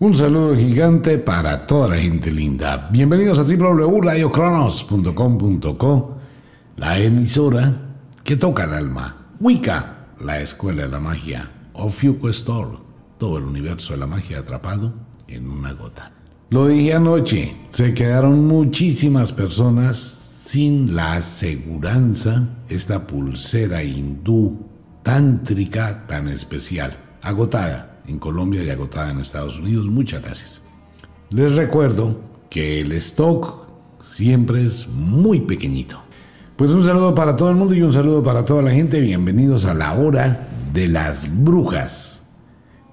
Un saludo gigante para toda la gente linda. Bienvenidos a www.radiocronos.com.co, la emisora que toca el alma. Wicca, la escuela de la magia. Ofiuco Store, todo el universo de la magia atrapado en una gota. Lo dije anoche, se quedaron muchísimas personas sin la aseguranza, esta pulsera hindú tántrica tan especial, agotada en Colombia y agotada en Estados Unidos. Muchas gracias. Les recuerdo que el stock siempre es muy pequeñito. Pues un saludo para todo el mundo y un saludo para toda la gente. Bienvenidos a la hora de las brujas.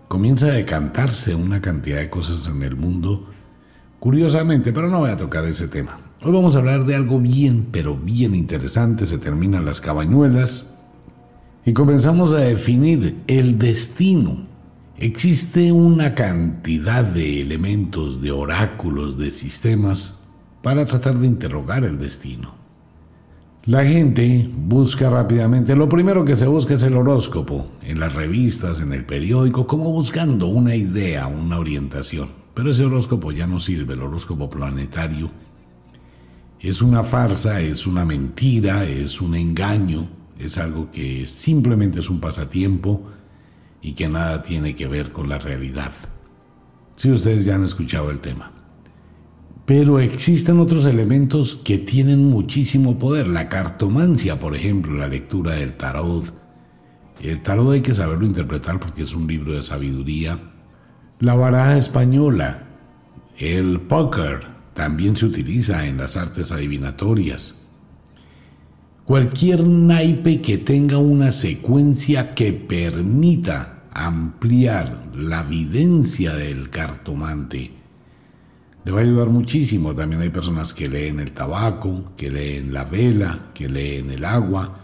Comienza a decantarse una cantidad de cosas en el mundo, curiosamente, pero no voy a tocar ese tema. Hoy vamos a hablar de algo bien, pero bien interesante. Se terminan las cabañuelas y comenzamos a definir el destino Existe una cantidad de elementos, de oráculos, de sistemas para tratar de interrogar el destino. La gente busca rápidamente, lo primero que se busca es el horóscopo, en las revistas, en el periódico, como buscando una idea, una orientación. Pero ese horóscopo ya no sirve, el horóscopo planetario. Es una farsa, es una mentira, es un engaño, es algo que simplemente es un pasatiempo y que nada tiene que ver con la realidad. Si ustedes ya han escuchado el tema. Pero existen otros elementos que tienen muchísimo poder. La cartomancia, por ejemplo, la lectura del tarot. El tarot hay que saberlo interpretar porque es un libro de sabiduría. La baraja española, el póker, también se utiliza en las artes adivinatorias. Cualquier naipe que tenga una secuencia que permita ampliar la videncia del cartomante. Le va a ayudar muchísimo. También hay personas que leen el tabaco, que leen la vela, que leen el agua,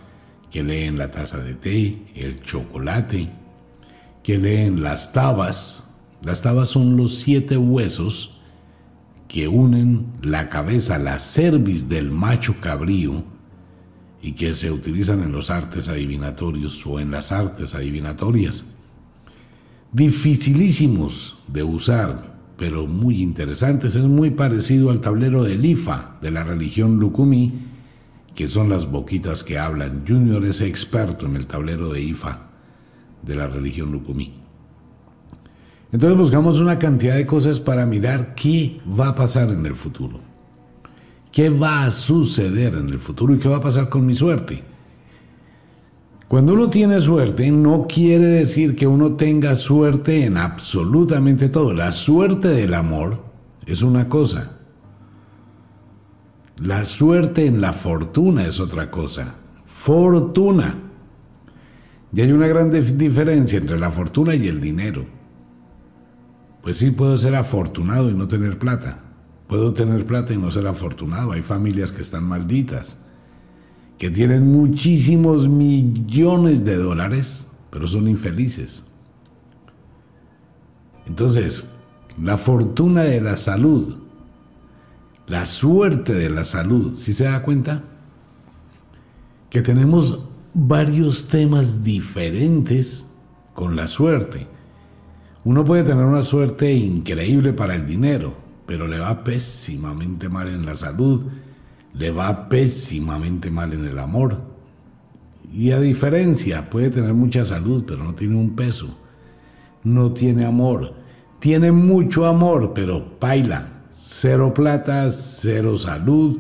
que leen la taza de té, el chocolate, que leen las tabas. Las tabas son los siete huesos que unen la cabeza, la cerviz del macho cabrío y que se utilizan en los artes adivinatorios o en las artes adivinatorias dificilísimos de usar, pero muy interesantes. Es muy parecido al tablero del IFA de la religión Lukumi, que son las boquitas que hablan. Junior es experto en el tablero de IFA de la religión Lukumi. Entonces buscamos una cantidad de cosas para mirar qué va a pasar en el futuro. ¿Qué va a suceder en el futuro y qué va a pasar con mi suerte? Cuando uno tiene suerte, no quiere decir que uno tenga suerte en absolutamente todo. La suerte del amor es una cosa. La suerte en la fortuna es otra cosa. Fortuna. Y hay una gran diferencia entre la fortuna y el dinero. Pues sí, puedo ser afortunado y no tener plata. Puedo tener plata y no ser afortunado. Hay familias que están malditas que tienen muchísimos millones de dólares, pero son infelices. Entonces, la fortuna de la salud, la suerte de la salud, si se da cuenta? Que tenemos varios temas diferentes con la suerte. Uno puede tener una suerte increíble para el dinero, pero le va pésimamente mal en la salud le va pésimamente mal en el amor. Y a diferencia, puede tener mucha salud, pero no tiene un peso. No tiene amor. Tiene mucho amor, pero baila. Cero plata, cero salud.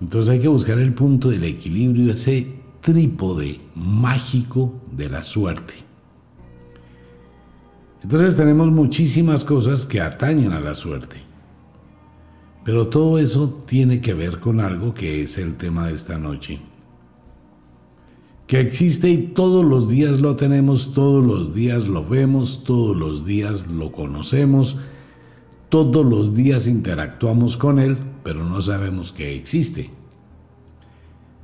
Entonces hay que buscar el punto del equilibrio, ese trípode mágico de la suerte. Entonces tenemos muchísimas cosas que atañen a la suerte. Pero todo eso tiene que ver con algo que es el tema de esta noche. Que existe y todos los días lo tenemos, todos los días lo vemos, todos los días lo conocemos, todos los días interactuamos con él, pero no sabemos que existe.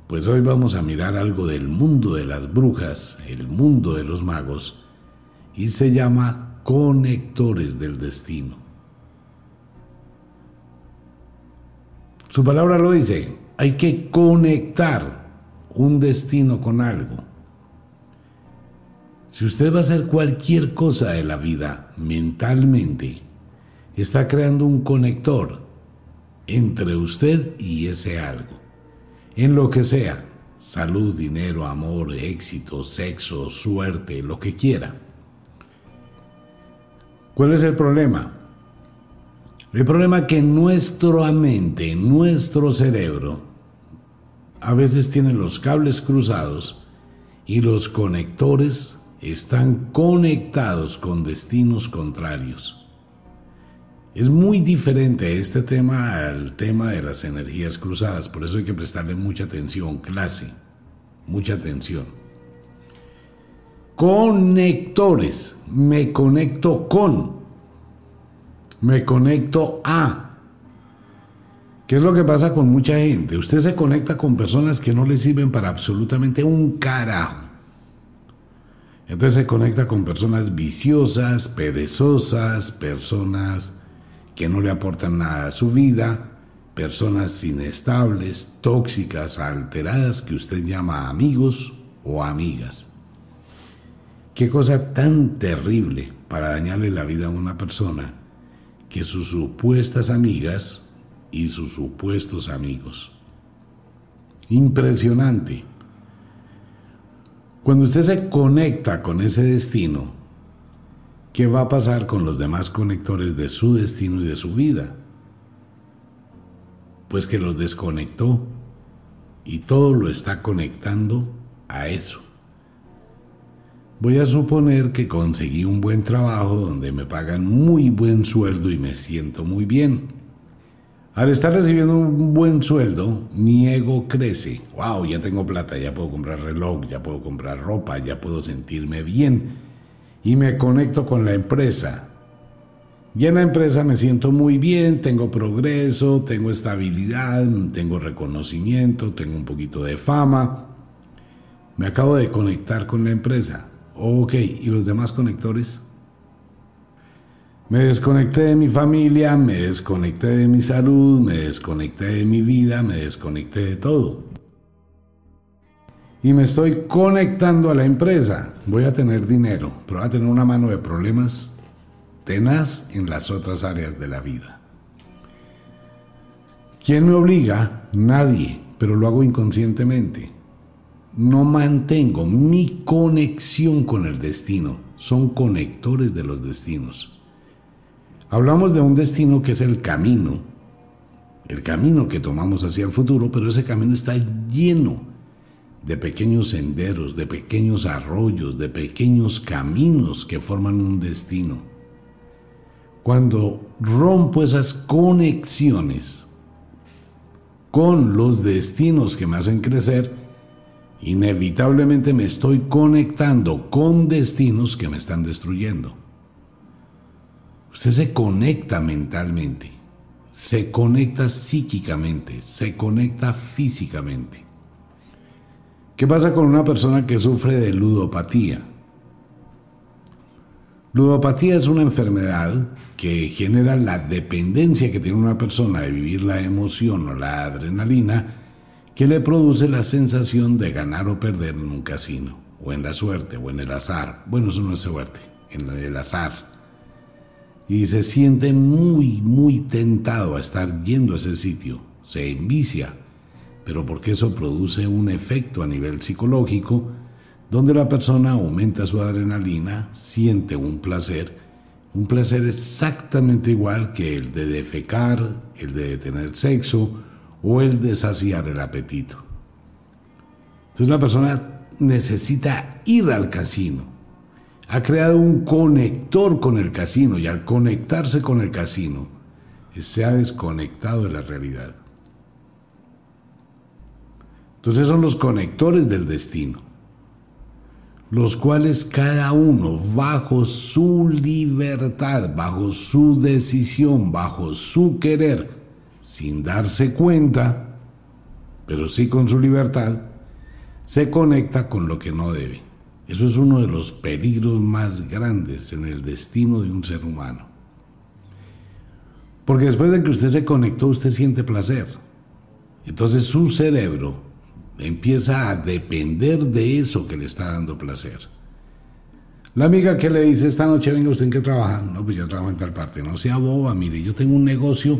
Pues hoy vamos a mirar algo del mundo de las brujas, el mundo de los magos, y se llama conectores del destino. Su palabra lo dice, hay que conectar un destino con algo. Si usted va a hacer cualquier cosa de la vida mentalmente, está creando un conector entre usted y ese algo. En lo que sea, salud, dinero, amor, éxito, sexo, suerte, lo que quiera. ¿Cuál es el problema? El problema es que nuestra mente, nuestro cerebro, a veces tiene los cables cruzados y los conectores están conectados con destinos contrarios. Es muy diferente este tema al tema de las energías cruzadas, por eso hay que prestarle mucha atención, clase, mucha atención. Conectores, me conecto con, me conecto a. ¿Qué es lo que pasa con mucha gente? Usted se conecta con personas que no le sirven para absolutamente un carajo. Entonces se conecta con personas viciosas, perezosas, personas que no le aportan nada a su vida, personas inestables, tóxicas, alteradas que usted llama amigos o amigas. Qué cosa tan terrible para dañarle la vida a una persona que sus supuestas amigas y sus supuestos amigos. Impresionante. Cuando usted se conecta con ese destino, ¿qué va a pasar con los demás conectores de su destino y de su vida? Pues que los desconectó y todo lo está conectando a eso. Voy a suponer que conseguí un buen trabajo donde me pagan muy buen sueldo y me siento muy bien. Al estar recibiendo un buen sueldo, mi ego crece. Wow, ya tengo plata, ya puedo comprar reloj, ya puedo comprar ropa, ya puedo sentirme bien. Y me conecto con la empresa. Y en la empresa me siento muy bien, tengo progreso, tengo estabilidad, tengo reconocimiento, tengo un poquito de fama. Me acabo de conectar con la empresa. Ok, ¿y los demás conectores? Me desconecté de mi familia, me desconecté de mi salud, me desconecté de mi vida, me desconecté de todo. Y me estoy conectando a la empresa. Voy a tener dinero, pero voy a tener una mano de problemas tenaz en las otras áreas de la vida. ¿Quién me obliga? Nadie, pero lo hago inconscientemente. No mantengo mi conexión con el destino. Son conectores de los destinos. Hablamos de un destino que es el camino, el camino que tomamos hacia el futuro, pero ese camino está lleno de pequeños senderos, de pequeños arroyos, de pequeños caminos que forman un destino. Cuando rompo esas conexiones con los destinos que me hacen crecer, inevitablemente me estoy conectando con destinos que me están destruyendo. Usted se conecta mentalmente, se conecta psíquicamente, se conecta físicamente. ¿Qué pasa con una persona que sufre de ludopatía? Ludopatía es una enfermedad que genera la dependencia que tiene una persona de vivir la emoción o la adrenalina que le produce la sensación de ganar o perder en un casino, o en la suerte, o en el azar. Bueno, eso no es suerte, en el azar y se siente muy, muy tentado a estar yendo a ese sitio. Se envicia, pero porque eso produce un efecto a nivel psicológico donde la persona aumenta su adrenalina, siente un placer, un placer exactamente igual que el de defecar, el de tener sexo o el de saciar el apetito. Entonces la persona necesita ir al casino ha creado un conector con el casino y al conectarse con el casino se ha desconectado de la realidad. Entonces son los conectores del destino, los cuales cada uno bajo su libertad, bajo su decisión, bajo su querer, sin darse cuenta, pero sí con su libertad, se conecta con lo que no debe. Eso es uno de los peligros más grandes en el destino de un ser humano. Porque después de que usted se conectó, usted siente placer. Entonces su cerebro empieza a depender de eso que le está dando placer. La amiga que le dice esta noche, venga usted en qué trabaja. No, pues yo trabajo en tal parte. No sea boba, mire, yo tengo un negocio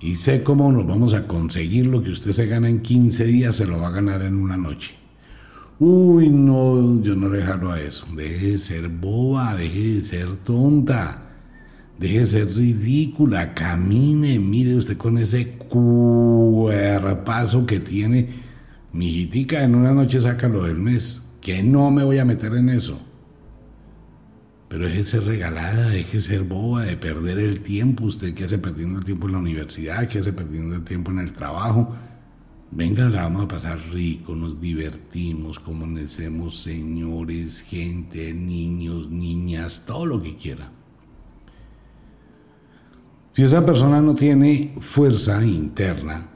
y sé cómo nos vamos a conseguir lo que usted se gana en 15 días, se lo va a ganar en una noche. Uy, no, yo no le dejarlo a eso. Deje de ser boba, deje de ser tonta, deje de ser ridícula, camine, mire usted con ese cuerpazo que tiene. Mi hijitica en una noche saca lo del mes, que no me voy a meter en eso. Pero de ser regalada, de ser boba, de perder el tiempo. Usted que hace perdiendo el tiempo en la universidad, que hace perdiendo el tiempo en el trabajo. Venga, la vamos a pasar rico, nos divertimos, como conocemos señores, gente, niños, niñas, todo lo que quiera. Si esa persona no tiene fuerza interna,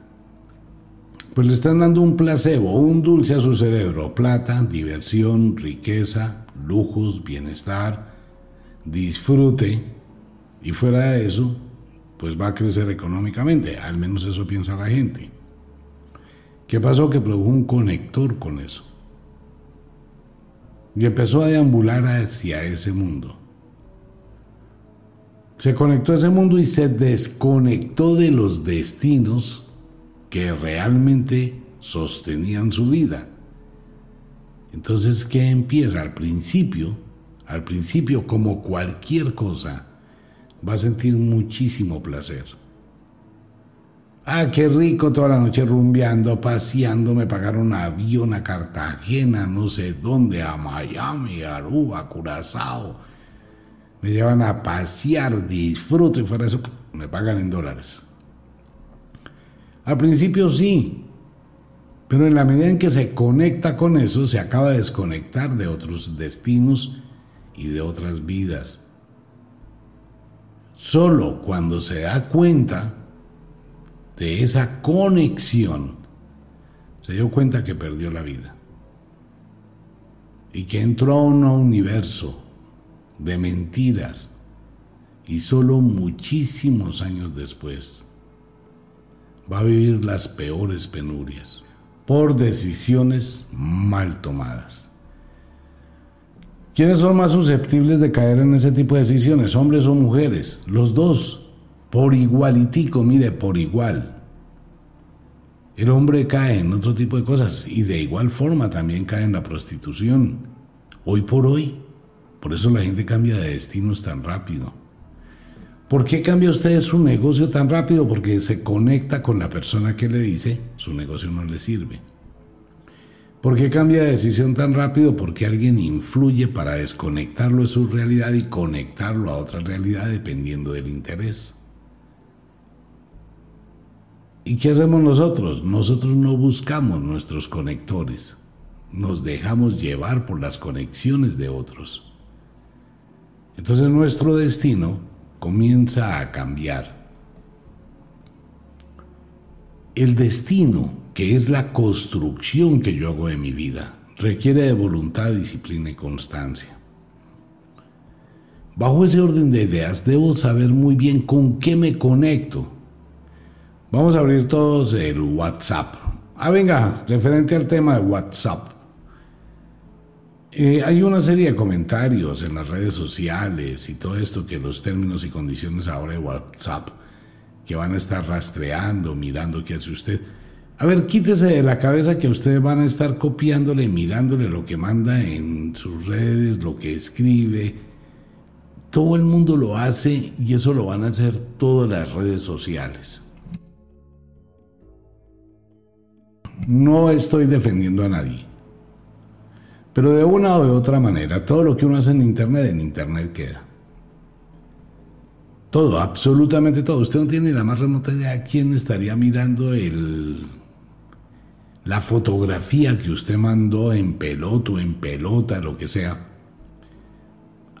pues le están dando un placebo, un dulce a su cerebro, plata, diversión, riqueza, lujos, bienestar, disfrute y fuera de eso, pues va a crecer económicamente, al menos eso piensa la gente. ¿Qué pasó? Que produjo un conector con eso. Y empezó a deambular hacia ese mundo. Se conectó a ese mundo y se desconectó de los destinos que realmente sostenían su vida. Entonces, ¿qué empieza? Al principio al principio, como cualquier cosa, va a sentir muchísimo placer. Ah, qué rico toda la noche rumbeando, paseando, me pagaron avión a Cartagena, no sé dónde, a Miami, Aruba, Curazao. Me llevan a pasear, disfruto y fuera de eso me pagan en dólares. Al principio sí, pero en la medida en que se conecta con eso, se acaba de desconectar de otros destinos y de otras vidas. Solo cuando se da cuenta de esa conexión, se dio cuenta que perdió la vida y que entró a un universo de mentiras y solo muchísimos años después va a vivir las peores penurias por decisiones mal tomadas. ¿Quiénes son más susceptibles de caer en ese tipo de decisiones, hombres o mujeres? Los dos, por igualitico, mire, por igual. El hombre cae en otro tipo de cosas y de igual forma también cae en la prostitución. Hoy por hoy. Por eso la gente cambia de destinos tan rápido. ¿Por qué cambia usted su negocio tan rápido? Porque se conecta con la persona que le dice su negocio no le sirve. ¿Por qué cambia de decisión tan rápido? Porque alguien influye para desconectarlo de su realidad y conectarlo a otra realidad dependiendo del interés. ¿Y qué hacemos nosotros? Nosotros no buscamos nuestros conectores, nos dejamos llevar por las conexiones de otros. Entonces nuestro destino comienza a cambiar. El destino que es la construcción que yo hago de mi vida. Requiere de voluntad, disciplina y constancia. Bajo ese orden de ideas debo saber muy bien con qué me conecto. Vamos a abrir todos el WhatsApp. Ah, venga, referente al tema de WhatsApp. Eh, hay una serie de comentarios en las redes sociales y todo esto que los términos y condiciones ahora de WhatsApp que van a estar rastreando, mirando qué hace usted. A ver, quítese de la cabeza que ustedes van a estar copiándole, mirándole lo que manda en sus redes, lo que escribe. Todo el mundo lo hace y eso lo van a hacer todas las redes sociales. No estoy defendiendo a nadie. Pero de una o de otra manera, todo lo que uno hace en Internet, en Internet queda. Todo, absolutamente todo. Usted no tiene la más remota idea de quién estaría mirando el la fotografía que usted mandó en peloto, en pelota, lo que sea.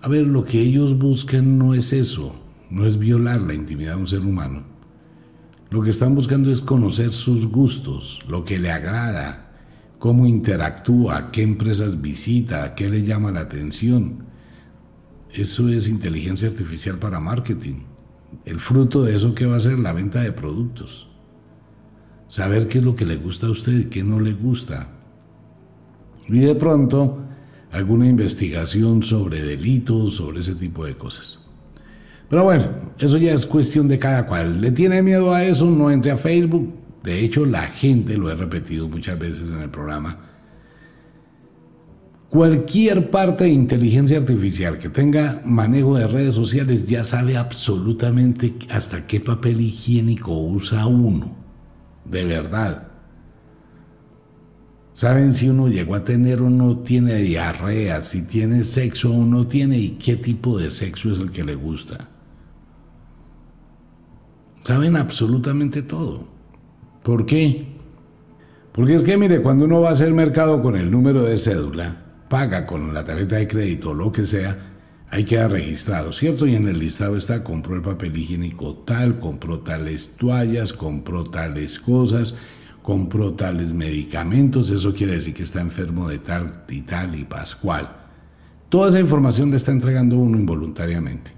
A ver, lo que ellos buscan no es eso, no es violar la intimidad de un ser humano. Lo que están buscando es conocer sus gustos, lo que le agrada, cómo interactúa, qué empresas visita, qué le llama la atención. Eso es inteligencia artificial para marketing. El fruto de eso que va a ser la venta de productos saber qué es lo que le gusta a usted y qué no le gusta. Y de pronto alguna investigación sobre delitos, sobre ese tipo de cosas. Pero bueno, eso ya es cuestión de cada cual. ¿Le tiene miedo a eso? No entre a Facebook. De hecho, la gente, lo he repetido muchas veces en el programa, cualquier parte de inteligencia artificial que tenga manejo de redes sociales ya sabe absolutamente hasta qué papel higiénico usa uno. De verdad. Saben si uno llegó a tener o no tiene diarrea, si tiene sexo o no tiene y qué tipo de sexo es el que le gusta. Saben absolutamente todo. ¿Por qué? Porque es que mire, cuando uno va a hacer mercado con el número de cédula, paga con la tarjeta de crédito, lo que sea, que queda registrado, ¿cierto? Y en el listado está, compró el papel higiénico tal, compró tales toallas, compró tales cosas, compró tales medicamentos, eso quiere decir que está enfermo de tal y tal y pascual. Toda esa información le está entregando uno involuntariamente.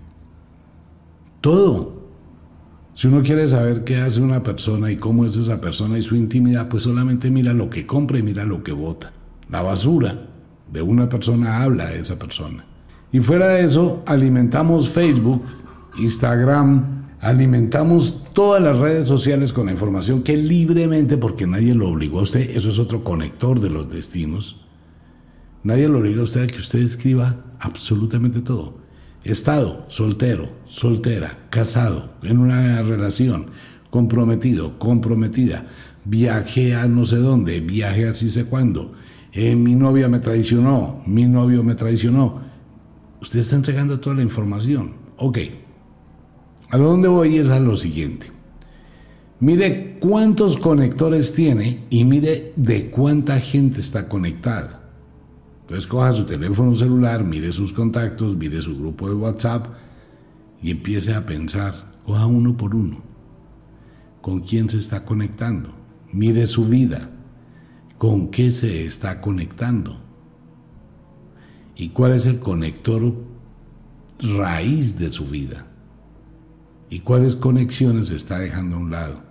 Todo. Si uno quiere saber qué hace una persona y cómo es esa persona y su intimidad, pues solamente mira lo que compra y mira lo que vota. La basura de una persona habla de esa persona. Y fuera de eso, alimentamos Facebook, Instagram, alimentamos todas las redes sociales con la información que libremente, porque nadie lo obligó a usted, eso es otro conector de los destinos, nadie lo obliga a usted a que usted escriba absolutamente todo. Estado, soltero, soltera, casado, en una relación, comprometido, comprometida, viaje a no sé dónde, viaje así sé cuándo, eh, mi novia me traicionó, mi novio me traicionó. Usted está entregando toda la información. Ok. A lo donde voy es a lo siguiente. Mire cuántos conectores tiene y mire de cuánta gente está conectada. Entonces coja su teléfono celular, mire sus contactos, mire su grupo de WhatsApp y empiece a pensar, coja uno por uno, con quién se está conectando, mire su vida, con qué se está conectando y cuál es el conector raíz de su vida y cuáles conexiones está dejando a un lado.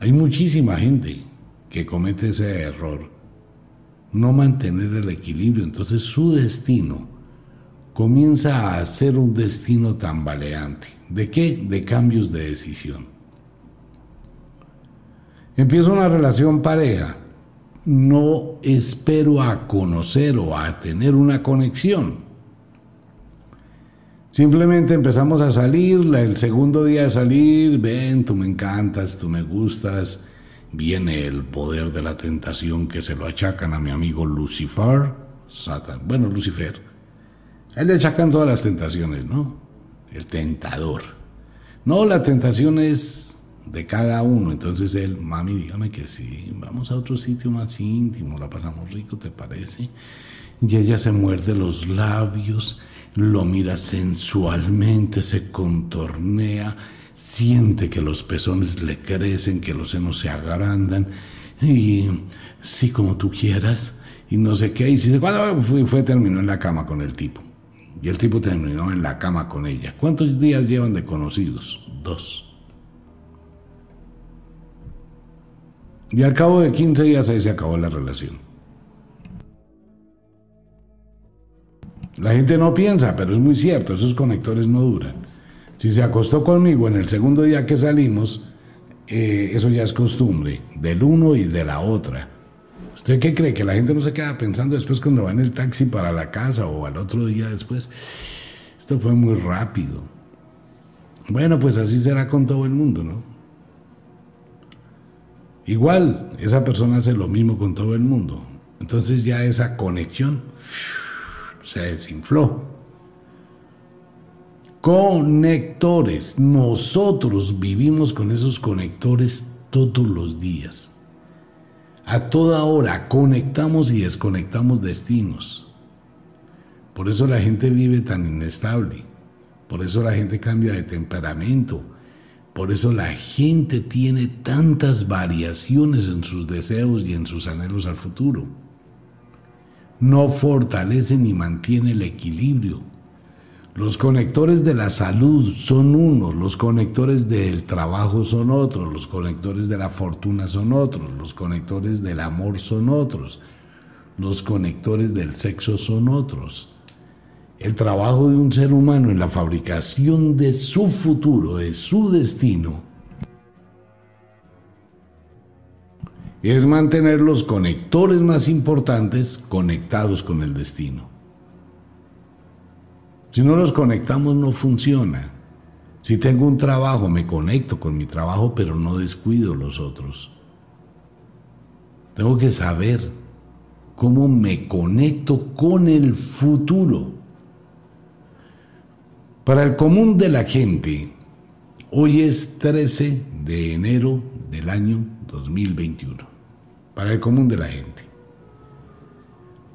Hay muchísima gente que comete ese error no mantener el equilibrio. Entonces su destino comienza a ser un destino tambaleante. ¿De qué? De cambios de decisión. Empiezo una relación pareja. No espero a conocer o a tener una conexión. Simplemente empezamos a salir, el segundo día de salir, ven, tú me encantas, tú me gustas, viene el poder de la tentación que se lo achacan a mi amigo Lucifer, Satan, bueno, Lucifer. A él le achacan todas las tentaciones, ¿no? El tentador. No, la tentación es de cada uno. Entonces él, mami, dígame que sí, vamos a otro sitio más íntimo, la pasamos rico, ¿te parece? Y ella se muerde los labios, lo mira sensualmente, se contornea siente que los pezones le crecen, que los senos se agrandan, y sí, como tú quieras, y no sé qué, y si cuando fue, fue, terminó en la cama con el tipo, y el tipo terminó en la cama con ella. ¿Cuántos días llevan de conocidos? Dos. Y al cabo de 15 días ahí se acabó la relación. La gente no piensa, pero es muy cierto, esos conectores no duran. Si se acostó conmigo en el segundo día que salimos, eh, eso ya es costumbre, del uno y de la otra. ¿Usted qué cree? ¿Que la gente no se queda pensando después cuando va en el taxi para la casa o al otro día después? Esto fue muy rápido. Bueno, pues así será con todo el mundo, ¿no? Igual, esa persona hace lo mismo con todo el mundo. Entonces ya esa conexión se desinfló. Conectores. Nosotros vivimos con esos conectores todos los días. A toda hora conectamos y desconectamos destinos. Por eso la gente vive tan inestable. Por eso la gente cambia de temperamento. Por eso la gente tiene tantas variaciones en sus deseos y en sus anhelos al futuro. No fortalece ni mantiene el equilibrio los conectores de la salud son unos, los conectores del trabajo son otros, los conectores de la fortuna son otros, los conectores del amor son otros, Los conectores del sexo son otros. El trabajo de un ser humano en la fabricación de su futuro, de su destino, es mantener los conectores más importantes conectados con el destino. Si no los conectamos no funciona. Si tengo un trabajo, me conecto con mi trabajo, pero no descuido los otros. Tengo que saber cómo me conecto con el futuro. Para el común de la gente, hoy es 13 de enero del año 2021 para el común de la gente.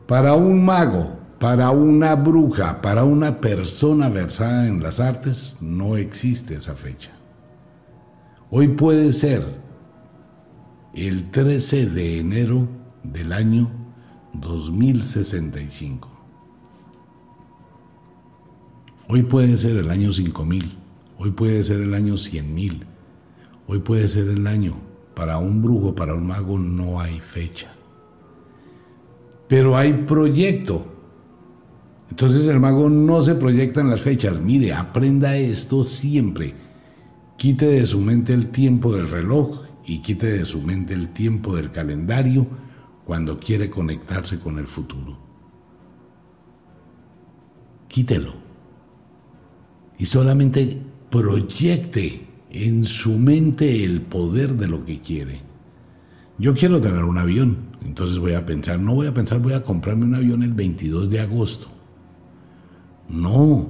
Para un mago, para una bruja, para una persona versada en las artes, no existe esa fecha. Hoy puede ser el 13 de enero del año 2065. Hoy puede ser el año 5000, hoy puede ser el año 100.000, hoy puede ser el año para un brujo, para un mago no hay fecha. Pero hay proyecto. Entonces el mago no se proyecta en las fechas. Mire, aprenda esto siempre. Quite de su mente el tiempo del reloj y quite de su mente el tiempo del calendario cuando quiere conectarse con el futuro. Quítelo. Y solamente proyecte en su mente el poder de lo que quiere. Yo quiero tener un avión, entonces voy a pensar, no voy a pensar, voy a comprarme un avión el 22 de agosto. No,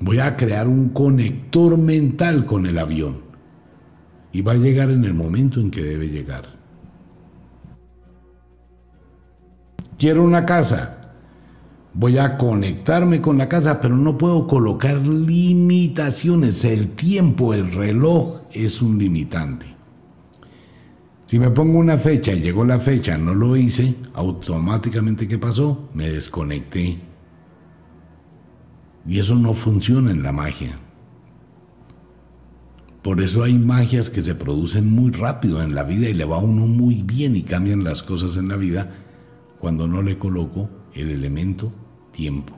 voy a crear un conector mental con el avión y va a llegar en el momento en que debe llegar. Quiero una casa, voy a conectarme con la casa, pero no puedo colocar limitaciones. El tiempo, el reloj es un limitante. Si me pongo una fecha y llegó la fecha, no lo hice, automáticamente ¿qué pasó? Me desconecté. Y eso no funciona en la magia. Por eso hay magias que se producen muy rápido en la vida y le va a uno muy bien y cambian las cosas en la vida cuando no le coloco el elemento tiempo.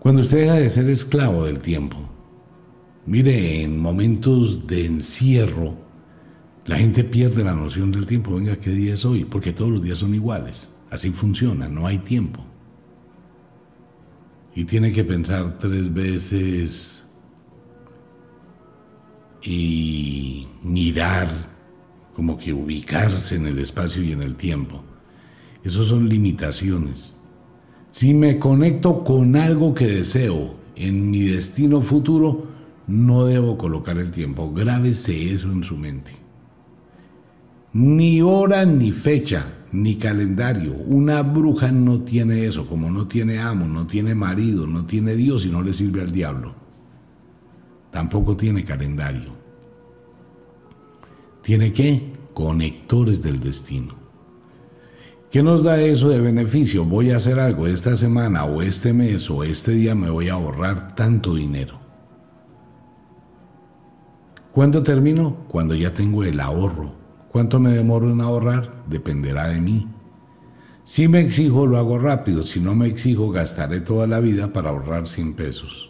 Cuando usted deja de ser esclavo del tiempo, mire, en momentos de encierro, la gente pierde la noción del tiempo. Venga, ¿qué día es hoy? Porque todos los días son iguales. Así funciona, no hay tiempo. Y tiene que pensar tres veces y mirar, como que ubicarse en el espacio y en el tiempo. Esas son limitaciones. Si me conecto con algo que deseo en mi destino futuro, no debo colocar el tiempo. Grábese eso en su mente. Ni hora, ni fecha, ni calendario. Una bruja no tiene eso, como no tiene amo, no tiene marido, no tiene Dios y no le sirve al diablo. Tampoco tiene calendario. ¿Tiene qué? Conectores del destino. ¿Qué nos da eso de beneficio? Voy a hacer algo esta semana o este mes o este día me voy a ahorrar tanto dinero. ¿Cuándo termino? Cuando ya tengo el ahorro. ¿Cuánto me demoro en ahorrar? Dependerá de mí. Si me exijo, lo hago rápido. Si no me exijo, gastaré toda la vida para ahorrar 100 pesos.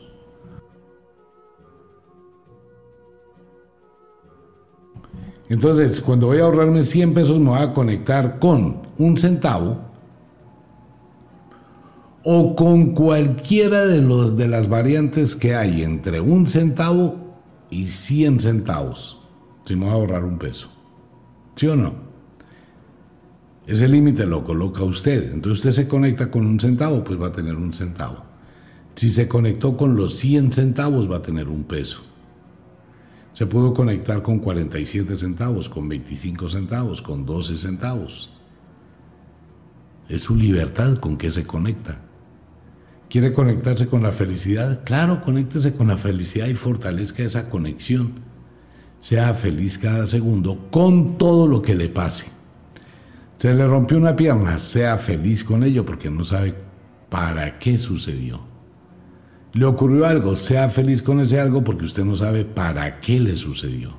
Entonces, cuando voy a ahorrarme 100 pesos, me voy a conectar con un centavo o con cualquiera de, los, de las variantes que hay entre un centavo y 100 centavos, si me voy a ahorrar un peso. ¿Sí o no? Ese límite lo coloca usted. Entonces usted se conecta con un centavo, pues va a tener un centavo. Si se conectó con los 100 centavos, va a tener un peso. Se pudo conectar con 47 centavos, con 25 centavos, con 12 centavos. Es su libertad con que se conecta. ¿Quiere conectarse con la felicidad? Claro, conéctese con la felicidad y fortalezca esa conexión. Sea feliz cada segundo con todo lo que le pase. Se le rompió una pierna, sea feliz con ello porque no sabe para qué sucedió le ocurrió algo, sea feliz con ese algo porque usted no sabe para qué le sucedió.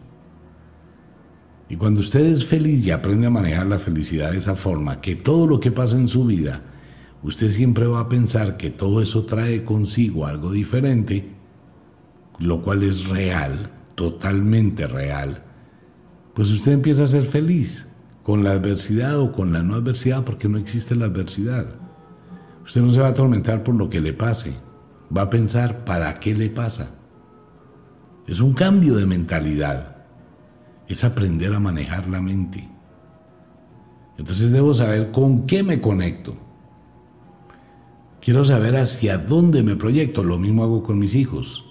Y cuando usted es feliz y aprende a manejar la felicidad de esa forma, que todo lo que pasa en su vida, usted siempre va a pensar que todo eso trae consigo algo diferente, lo cual es real, totalmente real, pues usted empieza a ser feliz con la adversidad o con la no adversidad, porque no existe la adversidad. Usted no se va a atormentar por lo que le pase, va a pensar para qué le pasa. Es un cambio de mentalidad es aprender a manejar la mente. Entonces debo saber con qué me conecto. Quiero saber hacia dónde me proyecto. Lo mismo hago con mis hijos.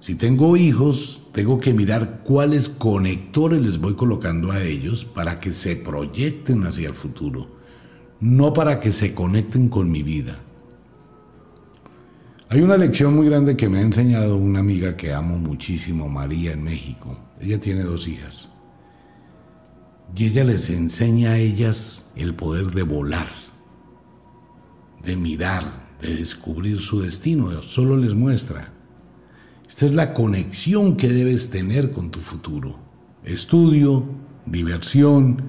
Si tengo hijos, tengo que mirar cuáles conectores les voy colocando a ellos para que se proyecten hacia el futuro, no para que se conecten con mi vida. Hay una lección muy grande que me ha enseñado una amiga que amo muchísimo, María, en México. Ella tiene dos hijas. Y ella les enseña a ellas el poder de volar, de mirar, de descubrir su destino. Solo les muestra. Esta es la conexión que debes tener con tu futuro. Estudio, diversión,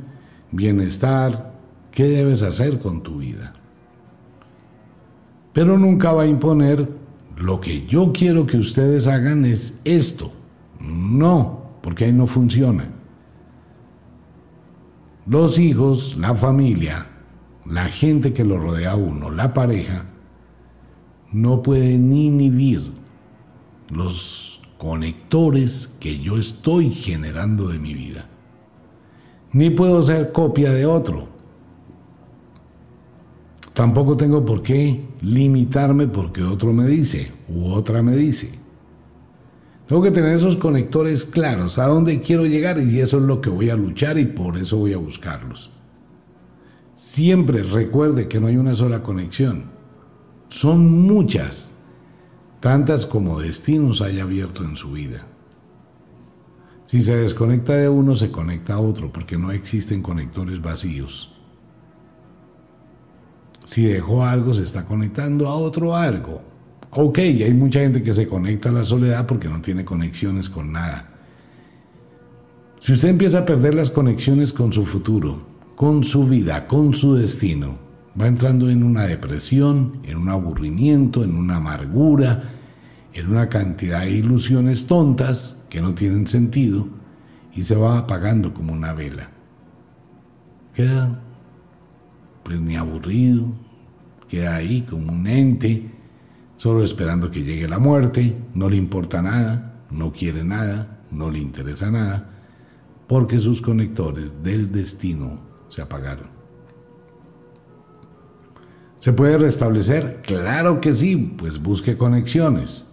bienestar. ¿Qué debes hacer con tu vida? Pero nunca va a imponer lo que yo quiero que ustedes hagan es esto. No, porque ahí no funciona. Los hijos, la familia, la gente que lo rodea a uno, la pareja, no pueden inhibir los conectores que yo estoy generando de mi vida. Ni puedo ser copia de otro. Tampoco tengo por qué limitarme porque otro me dice u otra me dice. Tengo que tener esos conectores claros, a dónde quiero llegar y eso es lo que voy a luchar y por eso voy a buscarlos. Siempre recuerde que no hay una sola conexión. Son muchas, tantas como destinos haya abierto en su vida. Si se desconecta de uno, se conecta a otro, porque no existen conectores vacíos. Si dejó algo, se está conectando a otro algo. Ok, hay mucha gente que se conecta a la soledad porque no tiene conexiones con nada. Si usted empieza a perder las conexiones con su futuro, con su vida, con su destino, va entrando en una depresión, en un aburrimiento, en una amargura, en una cantidad de ilusiones tontas que no tienen sentido y se va apagando como una vela. Queda pues ni aburrido, queda ahí como un ente, solo esperando que llegue la muerte, no le importa nada, no quiere nada, no le interesa nada, porque sus conectores del destino se apagaron. ¿Se puede restablecer? Claro que sí, pues busque conexiones,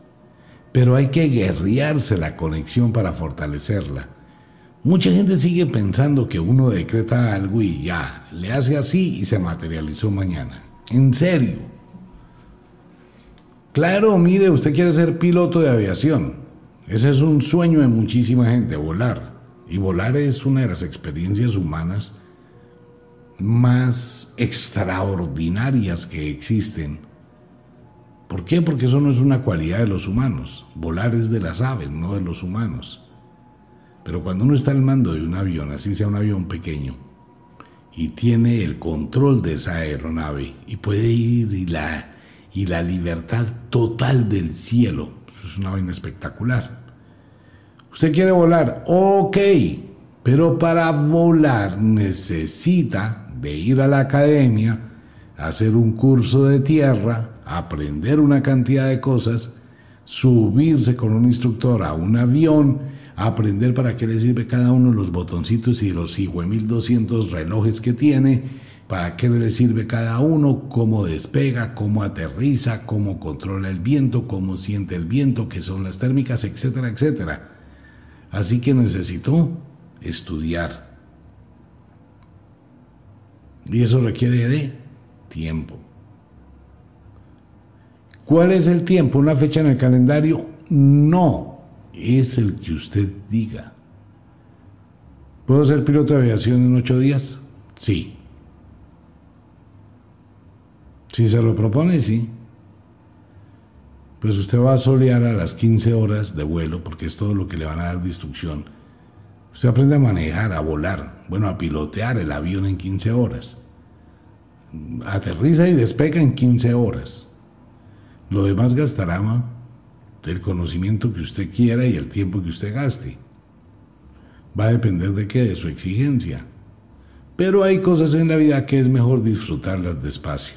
pero hay que guerrearse la conexión para fortalecerla. Mucha gente sigue pensando que uno decreta algo y ya, le hace así y se materializó mañana. En serio. Claro, mire, usted quiere ser piloto de aviación. Ese es un sueño de muchísima gente, volar. Y volar es una de las experiencias humanas más extraordinarias que existen. ¿Por qué? Porque eso no es una cualidad de los humanos. Volar es de las aves, no de los humanos. Pero cuando uno está al mando de un avión, así sea un avión pequeño, y tiene el control de esa aeronave y puede ir y la, y la libertad total del cielo, eso es una vaina espectacular. ¿Usted quiere volar? Ok, pero para volar necesita de ir a la academia, hacer un curso de tierra, aprender una cantidad de cosas, subirse con un instructor a un avión, aprender para qué le sirve cada uno de los botoncitos y los 1200 relojes que tiene, para qué le sirve cada uno, cómo despega, cómo aterriza, cómo controla el viento, cómo siente el viento, qué son las térmicas, etcétera, etcétera. Así que necesitó estudiar. Y eso requiere de tiempo. ¿Cuál es el tiempo? ¿Una fecha en el calendario? No es el que usted diga. ¿Puedo ser piloto de aviación en ocho días? Sí. Si se lo propone, sí. Pues usted va a solear a las 15 horas de vuelo, porque es todo lo que le van a dar de instrucción. Usted aprende a manejar, a volar, bueno, a pilotear el avión en 15 horas. Aterriza y despega en 15 horas. Lo demás gastará el conocimiento que usted quiera y el tiempo que usted gaste. Va a depender de qué, de su exigencia. Pero hay cosas en la vida que es mejor disfrutarlas despacio.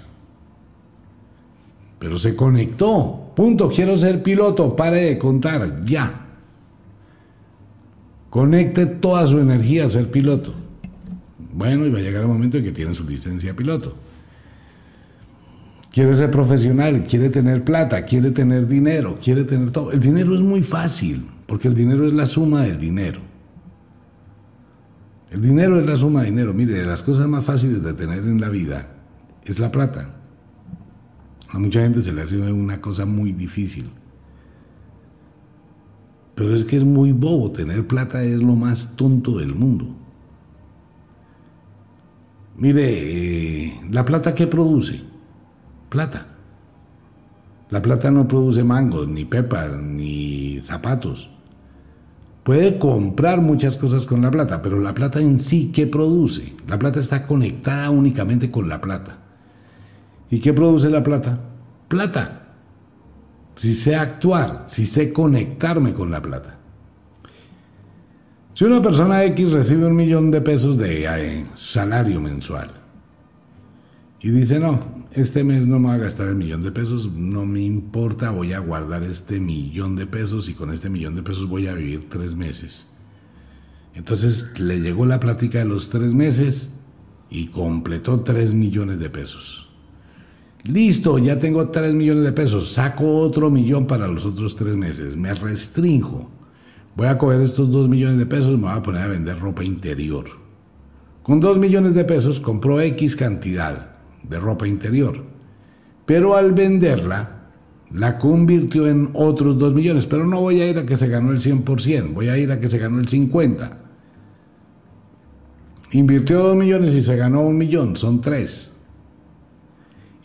Pero se conectó. Punto. Quiero ser piloto. Pare de contar. Ya. Conecte toda su energía a ser piloto. Bueno, y va a llegar el momento en que tiene su licencia de piloto. Quiere ser profesional, quiere tener plata, quiere tener dinero, quiere tener todo. El dinero es muy fácil, porque el dinero es la suma del dinero. El dinero es la suma de dinero. Mire, las cosas más fáciles de tener en la vida es la plata. A mucha gente se le hace una cosa muy difícil. Pero es que es muy bobo. Tener plata es lo más tonto del mundo. Mire, eh, ¿la plata qué produce? Plata. La plata no produce mangos, ni pepas, ni zapatos. Puede comprar muchas cosas con la plata, pero la plata en sí, ¿qué produce? La plata está conectada únicamente con la plata. ¿Y qué produce la plata? Plata. Si sé actuar, si sé conectarme con la plata. Si una persona X recibe un millón de pesos de eh, salario mensual y dice, no, este mes no me va a gastar el millón de pesos, no me importa, voy a guardar este millón de pesos y con este millón de pesos voy a vivir tres meses. Entonces le llegó la plática de los tres meses y completó tres millones de pesos. Listo, ya tengo tres millones de pesos, saco otro millón para los otros tres meses, me restrinjo. Voy a coger estos dos millones de pesos y me voy a poner a vender ropa interior. Con dos millones de pesos compró X cantidad de ropa interior. Pero al venderla, la convirtió en otros 2 millones. Pero no voy a ir a que se ganó el 100%, voy a ir a que se ganó el 50%. Invirtió 2 millones y se ganó un millón, son 3.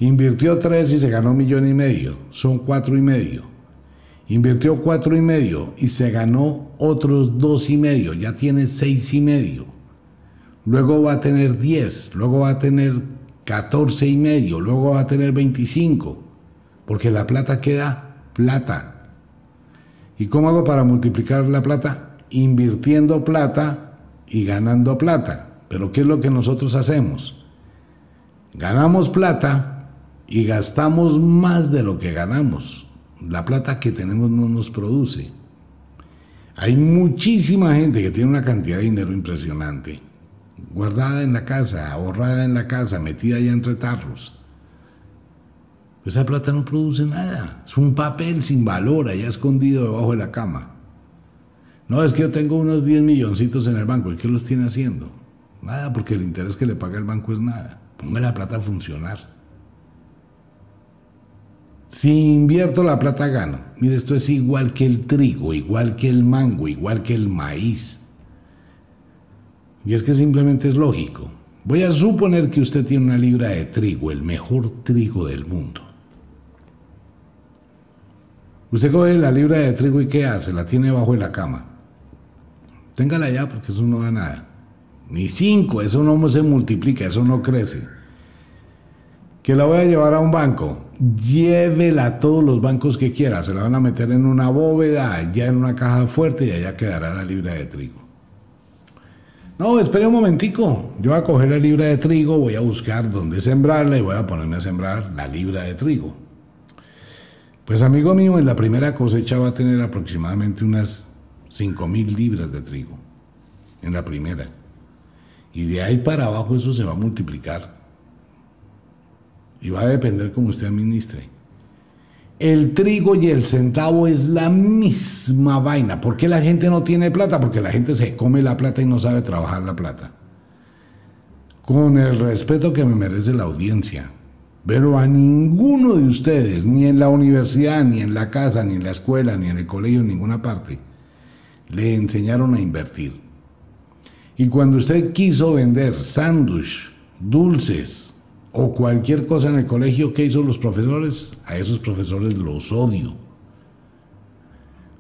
Invirtió 3 y se ganó un millón y medio, son 4 y medio. Invirtió 4 y medio y se ganó otros 2 y medio, ya tiene 6 y medio. Luego va a tener 10, luego va a tener 14 y medio, luego va a tener 25, porque la plata queda plata. ¿Y cómo hago para multiplicar la plata? Invirtiendo plata y ganando plata. Pero ¿qué es lo que nosotros hacemos? Ganamos plata y gastamos más de lo que ganamos. La plata que tenemos no nos produce. Hay muchísima gente que tiene una cantidad de dinero impresionante guardada en la casa, ahorrada en la casa, metida allá entre tarros. Esa plata no produce nada. Es un papel sin valor allá escondido debajo de la cama. No, es que yo tengo unos 10 milloncitos en el banco. ¿Y qué los tiene haciendo? Nada, porque el interés que le paga el banco es nada. Ponga la plata a funcionar. Si invierto la plata gano. Mire, esto es igual que el trigo, igual que el mango, igual que el maíz. Y es que simplemente es lógico. Voy a suponer que usted tiene una libra de trigo, el mejor trigo del mundo. Usted coge la libra de trigo y ¿qué hace? La tiene bajo de la cama. Téngala ya porque eso no da nada. Ni cinco, eso no se multiplica, eso no crece. Que la voy a llevar a un banco. Llévela a todos los bancos que quiera. Se la van a meter en una bóveda, ya en una caja fuerte y allá quedará la libra de trigo. No, espere un momentico. Yo voy a coger la libra de trigo, voy a buscar dónde sembrarla y voy a ponerme a sembrar la libra de trigo. Pues amigo mío, en la primera cosecha va a tener aproximadamente unas 5 mil libras de trigo. En la primera. Y de ahí para abajo eso se va a multiplicar. Y va a depender cómo usted administre. El trigo y el centavo es la misma vaina. ¿Por qué la gente no tiene plata? Porque la gente se come la plata y no sabe trabajar la plata. Con el respeto que me merece la audiencia. Pero a ninguno de ustedes, ni en la universidad, ni en la casa, ni en la escuela, ni en el colegio, en ninguna parte, le enseñaron a invertir. Y cuando usted quiso vender sándwich, dulces, o cualquier cosa en el colegio, ¿qué hizo los profesores? A esos profesores los odio.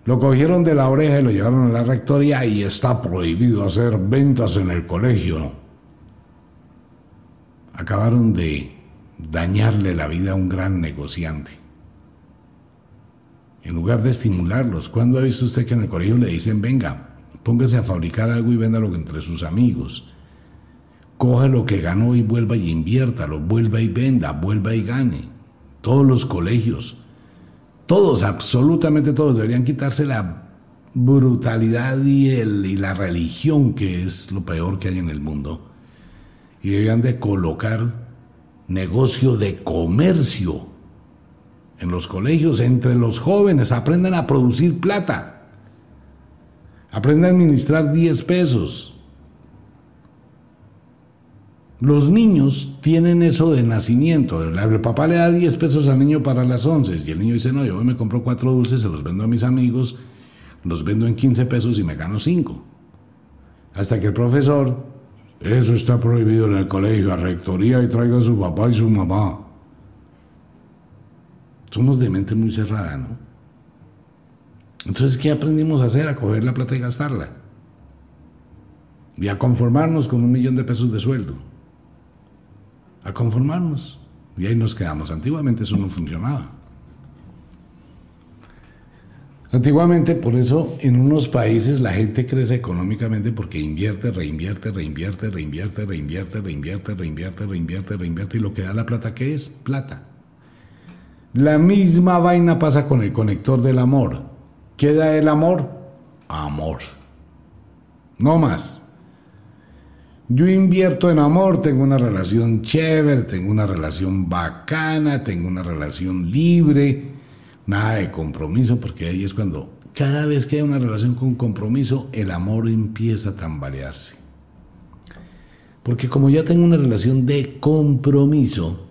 Lo cogieron de la oreja y lo llevaron a la rectoría y está prohibido hacer ventas en el colegio. Acabaron de dañarle la vida a un gran negociante. En lugar de estimularlos, ¿cuándo ha visto usted que en el colegio le dicen, venga, póngase a fabricar algo y véndalo entre sus amigos? Coja lo que ganó y vuelva y inviértalo, vuelva y venda, vuelva y gane. Todos los colegios, todos, absolutamente todos, deberían quitarse la brutalidad y, el, y la religión, que es lo peor que hay en el mundo. Y deberían de colocar negocio de comercio en los colegios, entre los jóvenes, aprendan a producir plata. Aprendan a administrar 10 pesos. Los niños tienen eso de nacimiento. El papá le da 10 pesos al niño para las 11 y el niño dice, no, yo hoy me compro cuatro dulces, se los vendo a mis amigos, los vendo en 15 pesos y me gano 5. Hasta que el profesor, eso está prohibido en el colegio, a rectoría y traiga a su papá y su mamá. Somos de mente muy cerrada, ¿no? Entonces, ¿qué aprendimos a hacer? A coger la plata y gastarla. Y a conformarnos con un millón de pesos de sueldo. A conformarnos. Y ahí nos quedamos. Antiguamente eso no funcionaba. Antiguamente, por eso, en unos países la gente crece económicamente porque invierte, reinvierte, reinvierte, reinvierte, reinvierte, reinvierte, reinvierte, reinvierte, reinvierte. Y lo que da la plata, ¿qué es? Plata. La misma vaina pasa con el conector del amor. ¿Qué da el amor? Amor. No más. Yo invierto en amor, tengo una relación chévere, tengo una relación bacana, tengo una relación libre, nada de compromiso, porque ahí es cuando cada vez que hay una relación con compromiso, el amor empieza a tambalearse. Porque como ya tengo una relación de compromiso,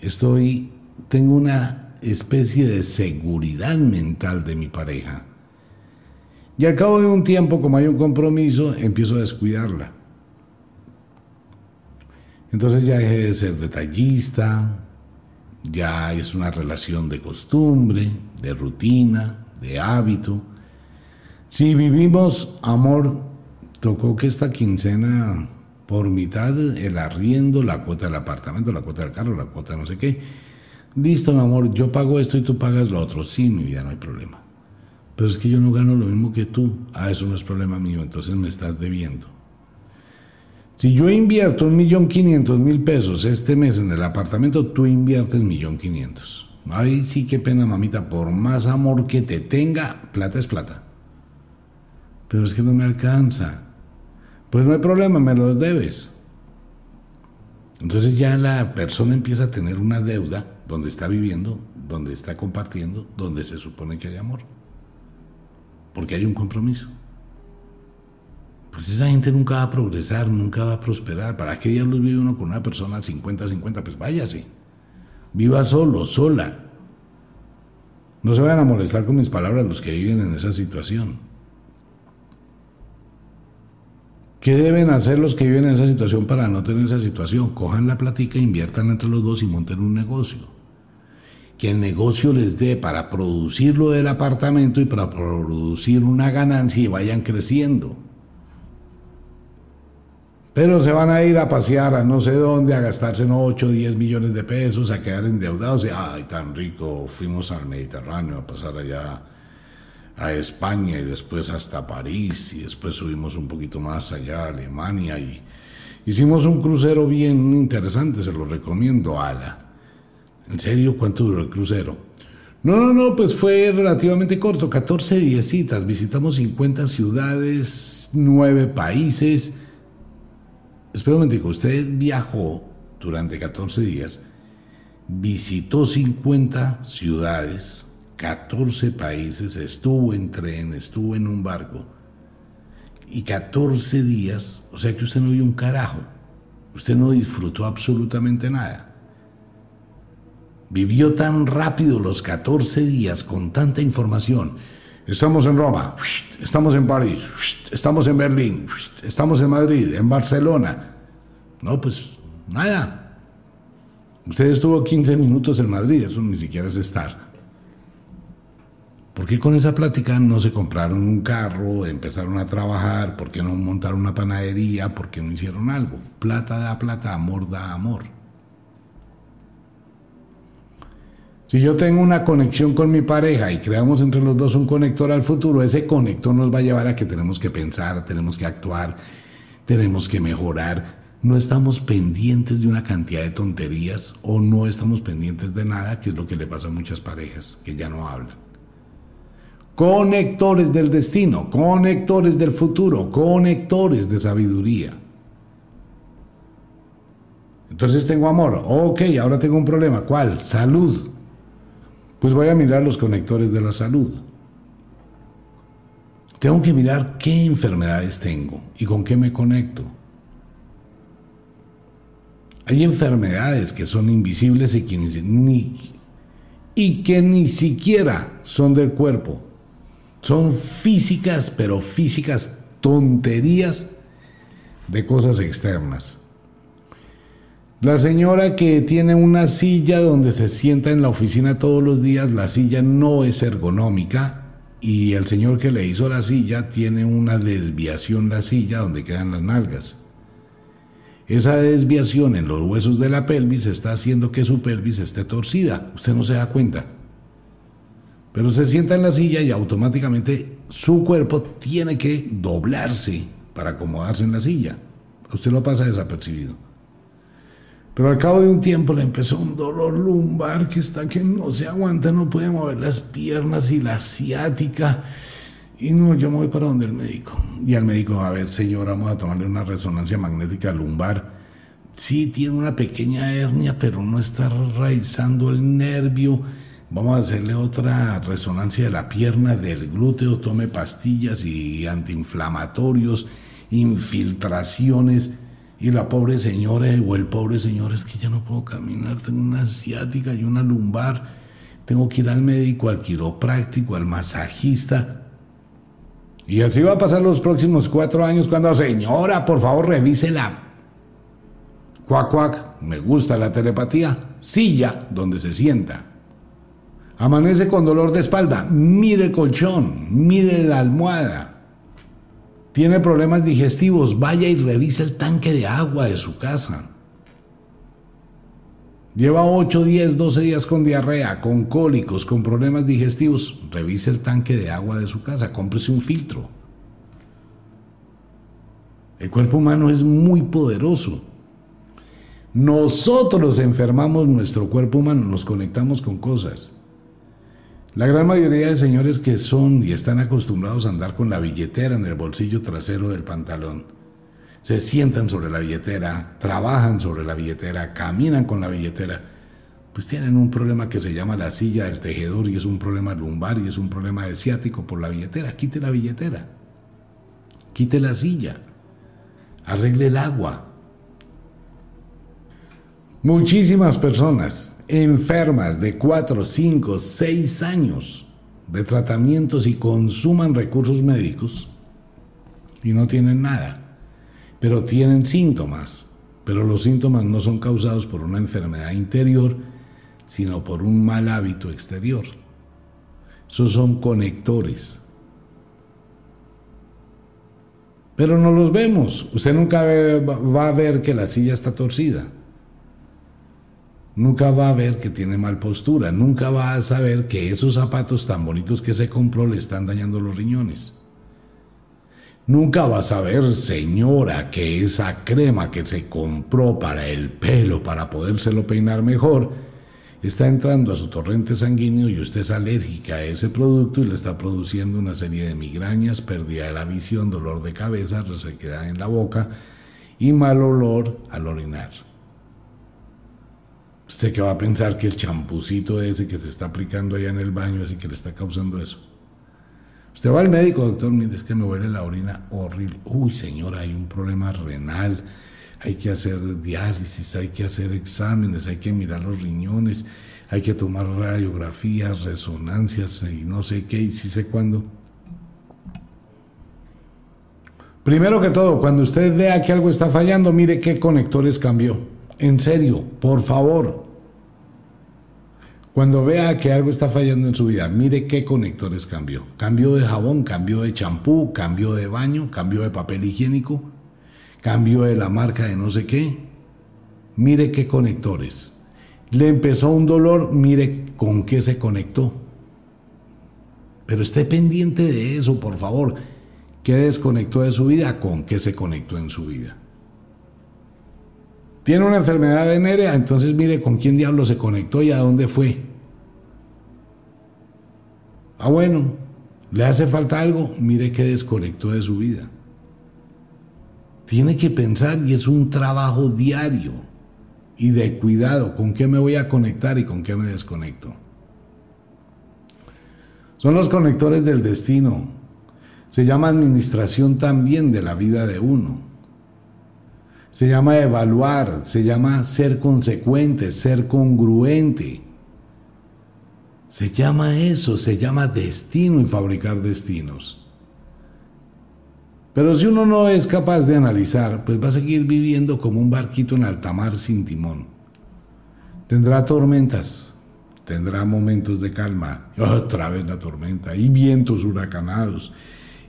estoy tengo una especie de seguridad mental de mi pareja. Y al cabo de un tiempo, como hay un compromiso, empiezo a descuidarla. Entonces ya dejé de ser detallista, ya es una relación de costumbre, de rutina, de hábito. Si vivimos amor, tocó que esta quincena por mitad el arriendo, la cuota del apartamento, la cuota del carro, la cuota de no sé qué, listo, mi amor, yo pago esto y tú pagas lo otro. Sí, mi vida, no hay problema. Pero es que yo no gano lo mismo que tú. Ah, eso no es problema mío, entonces me estás debiendo. Si yo invierto un millón quinientos mil pesos este mes en el apartamento, tú inviertes millón quinientos. Ay, sí, qué pena, mamita. Por más amor que te tenga, plata es plata. Pero es que no me alcanza. Pues no hay problema, me lo debes. Entonces ya la persona empieza a tener una deuda donde está viviendo, donde está compartiendo, donde se supone que hay amor. Porque hay un compromiso. Pues esa gente nunca va a progresar, nunca va a prosperar. ¿Para qué diablos vive uno con una persona 50-50? Pues váyase. Viva solo, sola. No se vayan a molestar con mis palabras los que viven en esa situación. ¿Qué deben hacer los que viven en esa situación para no tener esa situación? Cojan la platica, inviertan entre los dos y monten un negocio que el negocio les dé para producir lo del apartamento y para producir una ganancia y vayan creciendo. Pero se van a ir a pasear a no sé dónde, a gastarse 8 o 10 millones de pesos, a quedar endeudados y, ay, tan rico, fuimos al Mediterráneo a pasar allá a España y después hasta París y después subimos un poquito más allá a Alemania y hicimos un crucero bien interesante, se lo recomiendo, Ala. ¿En serio? ¿Cuánto duró el crucero? No, no, no, pues fue relativamente corto, 14 días. Visitamos 50 ciudades, 9 países. Espera un momentico, usted viajó durante 14 días, visitó 50 ciudades, 14 países, estuvo en tren, estuvo en un barco. Y 14 días, o sea que usted no vio un carajo. Usted no disfrutó absolutamente nada. Vivió tan rápido los 14 días con tanta información. Estamos en Roma, estamos en París, estamos en Berlín, estamos en Madrid, en Barcelona. No, pues nada. Usted estuvo 15 minutos en Madrid, eso ni siquiera es estar. ¿Por qué con esa plática no se compraron un carro, empezaron a trabajar? ¿Por qué no montaron una panadería? ¿Por qué no hicieron algo? Plata da plata, amor da amor. Si yo tengo una conexión con mi pareja y creamos entre los dos un conector al futuro, ese conector nos va a llevar a que tenemos que pensar, tenemos que actuar, tenemos que mejorar. No estamos pendientes de una cantidad de tonterías o no estamos pendientes de nada, que es lo que le pasa a muchas parejas que ya no hablan. Conectores del destino, conectores del futuro, conectores de sabiduría. Entonces tengo amor. Ok, ahora tengo un problema. ¿Cuál? Salud. Pues voy a mirar los conectores de la salud. Tengo que mirar qué enfermedades tengo y con qué me conecto. Hay enfermedades que son invisibles y que ni, y que ni siquiera son del cuerpo. Son físicas, pero físicas tonterías de cosas externas. La señora que tiene una silla donde se sienta en la oficina todos los días, la silla no es ergonómica y el señor que le hizo la silla tiene una desviación la silla donde quedan las nalgas. Esa desviación en los huesos de la pelvis está haciendo que su pelvis esté torcida. Usted no se da cuenta. Pero se sienta en la silla y automáticamente su cuerpo tiene que doblarse para acomodarse en la silla. Usted lo pasa desapercibido. Pero al cabo de un tiempo le empezó un dolor lumbar que está que no se aguanta, no puede mover las piernas y la ciática. Y no, yo me voy para donde el médico. Y al médico, a ver, señor, vamos a tomarle una resonancia magnética lumbar. Sí, tiene una pequeña hernia, pero no está raizando el nervio. Vamos a hacerle otra resonancia de la pierna, del glúteo, tome pastillas y antiinflamatorios, infiltraciones. Y la pobre señora o el pobre señor es que ya no puedo caminar, tengo una asiática y una lumbar, tengo que ir al médico, al quiropráctico, al masajista. Y así va a pasar los próximos cuatro años cuando, señora, por favor, revísela. Cuac, cuac, me gusta la telepatía. Silla donde se sienta. Amanece con dolor de espalda. Mire el colchón, mire la almohada tiene problemas digestivos, vaya y revise el tanque de agua de su casa. Lleva 8, 10, 12 días con diarrea, con cólicos, con problemas digestivos. Revise el tanque de agua de su casa, cómprese un filtro. El cuerpo humano es muy poderoso. Nosotros enfermamos nuestro cuerpo humano, nos conectamos con cosas. La gran mayoría de señores que son y están acostumbrados a andar con la billetera en el bolsillo trasero del pantalón, se sientan sobre la billetera, trabajan sobre la billetera, caminan con la billetera, pues tienen un problema que se llama la silla del tejedor y es un problema lumbar y es un problema de ciático por la billetera. Quite la billetera, quite la silla, arregle el agua. Muchísimas personas enfermas de 4, 5, 6 años de tratamientos y consuman recursos médicos y no tienen nada, pero tienen síntomas, pero los síntomas no son causados por una enfermedad interior, sino por un mal hábito exterior. Esos son conectores. Pero no los vemos. Usted nunca va a ver que la silla está torcida. Nunca va a ver que tiene mal postura, nunca va a saber que esos zapatos tan bonitos que se compró le están dañando los riñones. Nunca va a saber, señora, que esa crema que se compró para el pelo, para podérselo peinar mejor, está entrando a su torrente sanguíneo y usted es alérgica a ese producto y le está produciendo una serie de migrañas, pérdida de la visión, dolor de cabeza, resequedad en la boca y mal olor al orinar. ¿Usted qué va a pensar que el champucito ese que se está aplicando allá en el baño es el que le está causando eso? Usted va al médico, doctor, mire, es que me huele la orina horrible. Uy, señora, hay un problema renal, hay que hacer diálisis, hay que hacer exámenes, hay que mirar los riñones, hay que tomar radiografías, resonancias y no sé qué, y si sé cuándo. Primero que todo, cuando usted vea que algo está fallando, mire qué conectores cambió. En serio, por favor. Cuando vea que algo está fallando en su vida, mire qué conectores cambió. Cambió de jabón, cambió de champú, cambió de baño, cambió de papel higiénico, cambió de la marca de no sé qué. Mire qué conectores. Le empezó un dolor, mire con qué se conectó. Pero esté pendiente de eso, por favor. ¿Qué desconectó de su vida? ¿Con qué se conectó en su vida? Tiene una enfermedad venérea, entonces mire con quién diablo se conectó y a dónde fue. Ah, bueno, le hace falta algo, mire qué desconectó de su vida. Tiene que pensar y es un trabajo diario y de cuidado con qué me voy a conectar y con qué me desconecto. Son los conectores del destino. Se llama administración también de la vida de uno se llama evaluar, se llama ser consecuente, ser congruente. Se llama eso, se llama destino y fabricar destinos. Pero si uno no es capaz de analizar, pues va a seguir viviendo como un barquito en alta mar sin timón. Tendrá tormentas, tendrá momentos de calma, otra vez la tormenta, y vientos huracanados,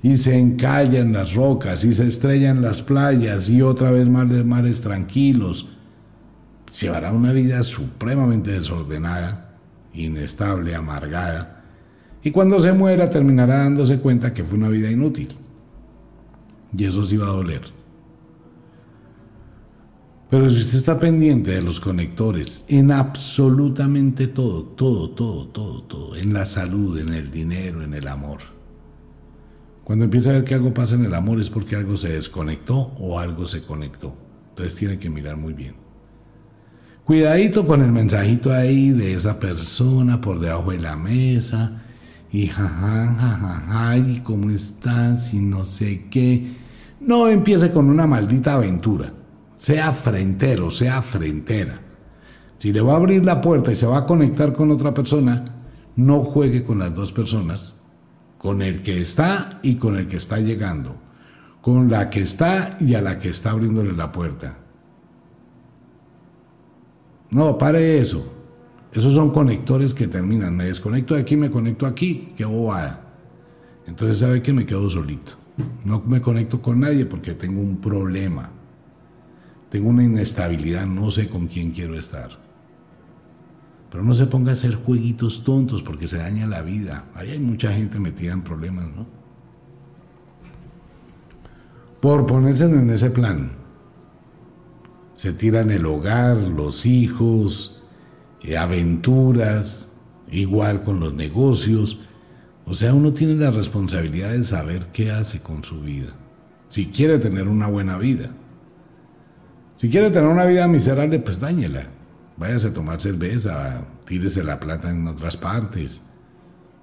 y se encallan las rocas y se estrellan las playas y otra vez mares, mares tranquilos. Llevará una vida supremamente desordenada, inestable, amargada, y cuando se muera terminará dándose cuenta que fue una vida inútil. Y eso sí va a doler. Pero si usted está pendiente de los conectores en absolutamente todo, todo, todo, todo, todo, en la salud, en el dinero, en el amor, cuando empieza a ver que algo pasa en el amor es porque algo se desconectó o algo se conectó. Entonces tiene que mirar muy bien. Cuidadito con el mensajito ahí de esa persona por debajo de la mesa. Y jaja, jajaja, y cómo estás y no sé qué. No empiece con una maldita aventura. Sea frentero, sea frentera. Si le va a abrir la puerta y se va a conectar con otra persona, no juegue con las dos personas con el que está y con el que está llegando, con la que está y a la que está abriéndole la puerta. No, pare eso. Esos son conectores que terminan. Me desconecto de aquí, me conecto aquí, qué bobada. Entonces sabe que me quedo solito. No me conecto con nadie porque tengo un problema. Tengo una inestabilidad, no sé con quién quiero estar. Pero no se ponga a hacer jueguitos tontos porque se daña la vida. Ahí hay mucha gente metida en problemas, ¿no? Por ponerse en ese plan. Se tiran el hogar, los hijos, eh, aventuras, igual con los negocios. O sea, uno tiene la responsabilidad de saber qué hace con su vida. Si quiere tener una buena vida. Si quiere tener una vida miserable, pues dañela váyase a tomar cerveza, tírese la plata en otras partes,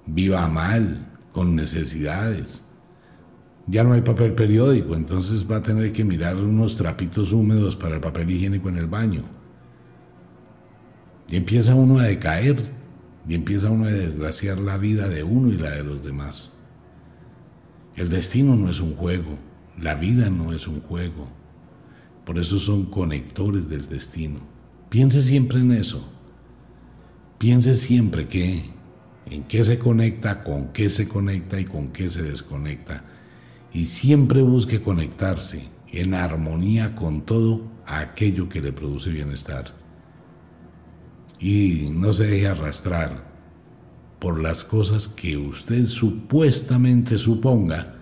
viva mal, con necesidades. Ya no hay papel periódico, entonces va a tener que mirar unos trapitos húmedos para el papel higiénico en el baño. Y empieza uno a decaer, y empieza uno a desgraciar la vida de uno y la de los demás. El destino no es un juego, la vida no es un juego. Por eso son conectores del destino. Piense siempre en eso. Piense siempre que en qué se conecta, con qué se conecta y con qué se desconecta. Y siempre busque conectarse en armonía con todo aquello que le produce bienestar. Y no se deje arrastrar por las cosas que usted supuestamente suponga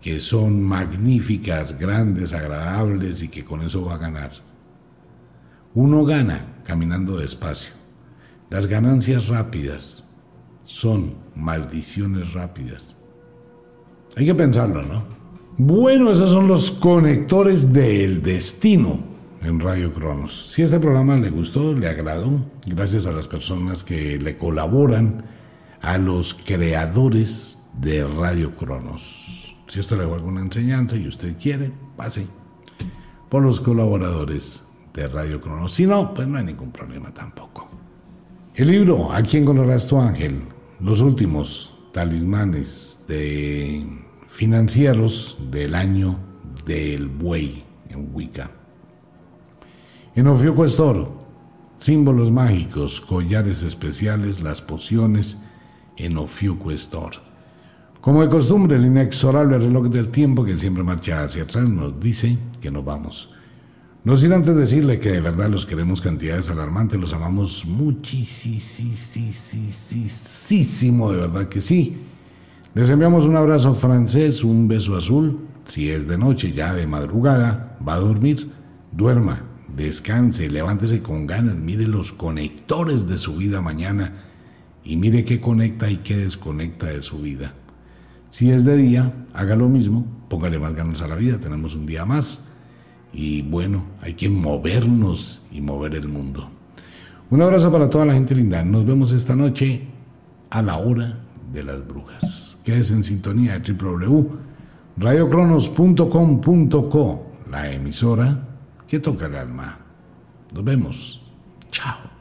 que son magníficas, grandes, agradables y que con eso va a ganar. Uno gana caminando despacio. Las ganancias rápidas son maldiciones rápidas. Hay que pensarlo, ¿no? Bueno, esos son los conectores del destino en Radio Cronos. Si este programa le gustó, le agradó, gracias a las personas que le colaboran, a los creadores de Radio Cronos. Si esto le hago alguna enseñanza y usted quiere, pase por los colaboradores de Radio Cronos. Si no, pues no hay ningún problema tampoco. El libro ¿A quién encontrarás tu ángel? Los últimos talismanes de financieros del año del buey en Wicca. En Ofiuco Store, símbolos mágicos, collares especiales, las pociones en Ofiuco Store. Como de costumbre, el inexorable reloj del tiempo que siempre marcha hacia atrás nos dice que nos vamos. No sin antes decirle que de verdad los queremos cantidades alarmantes, los amamos muchísimo, de verdad que sí. Les enviamos un abrazo francés, un beso azul. Si es de noche, ya de madrugada, va a dormir, duerma, descanse, levántese con ganas, mire los conectores de su vida mañana y mire qué conecta y qué desconecta de su vida. Si es de día, haga lo mismo, póngale más ganas a la vida, tenemos un día más y bueno, hay que movernos y mover el mundo. Un abrazo para toda la gente linda. Nos vemos esta noche a la hora de las brujas. Quédese en sintonía de www.radiocronos.com.co, la emisora que toca el alma. Nos vemos. Chao.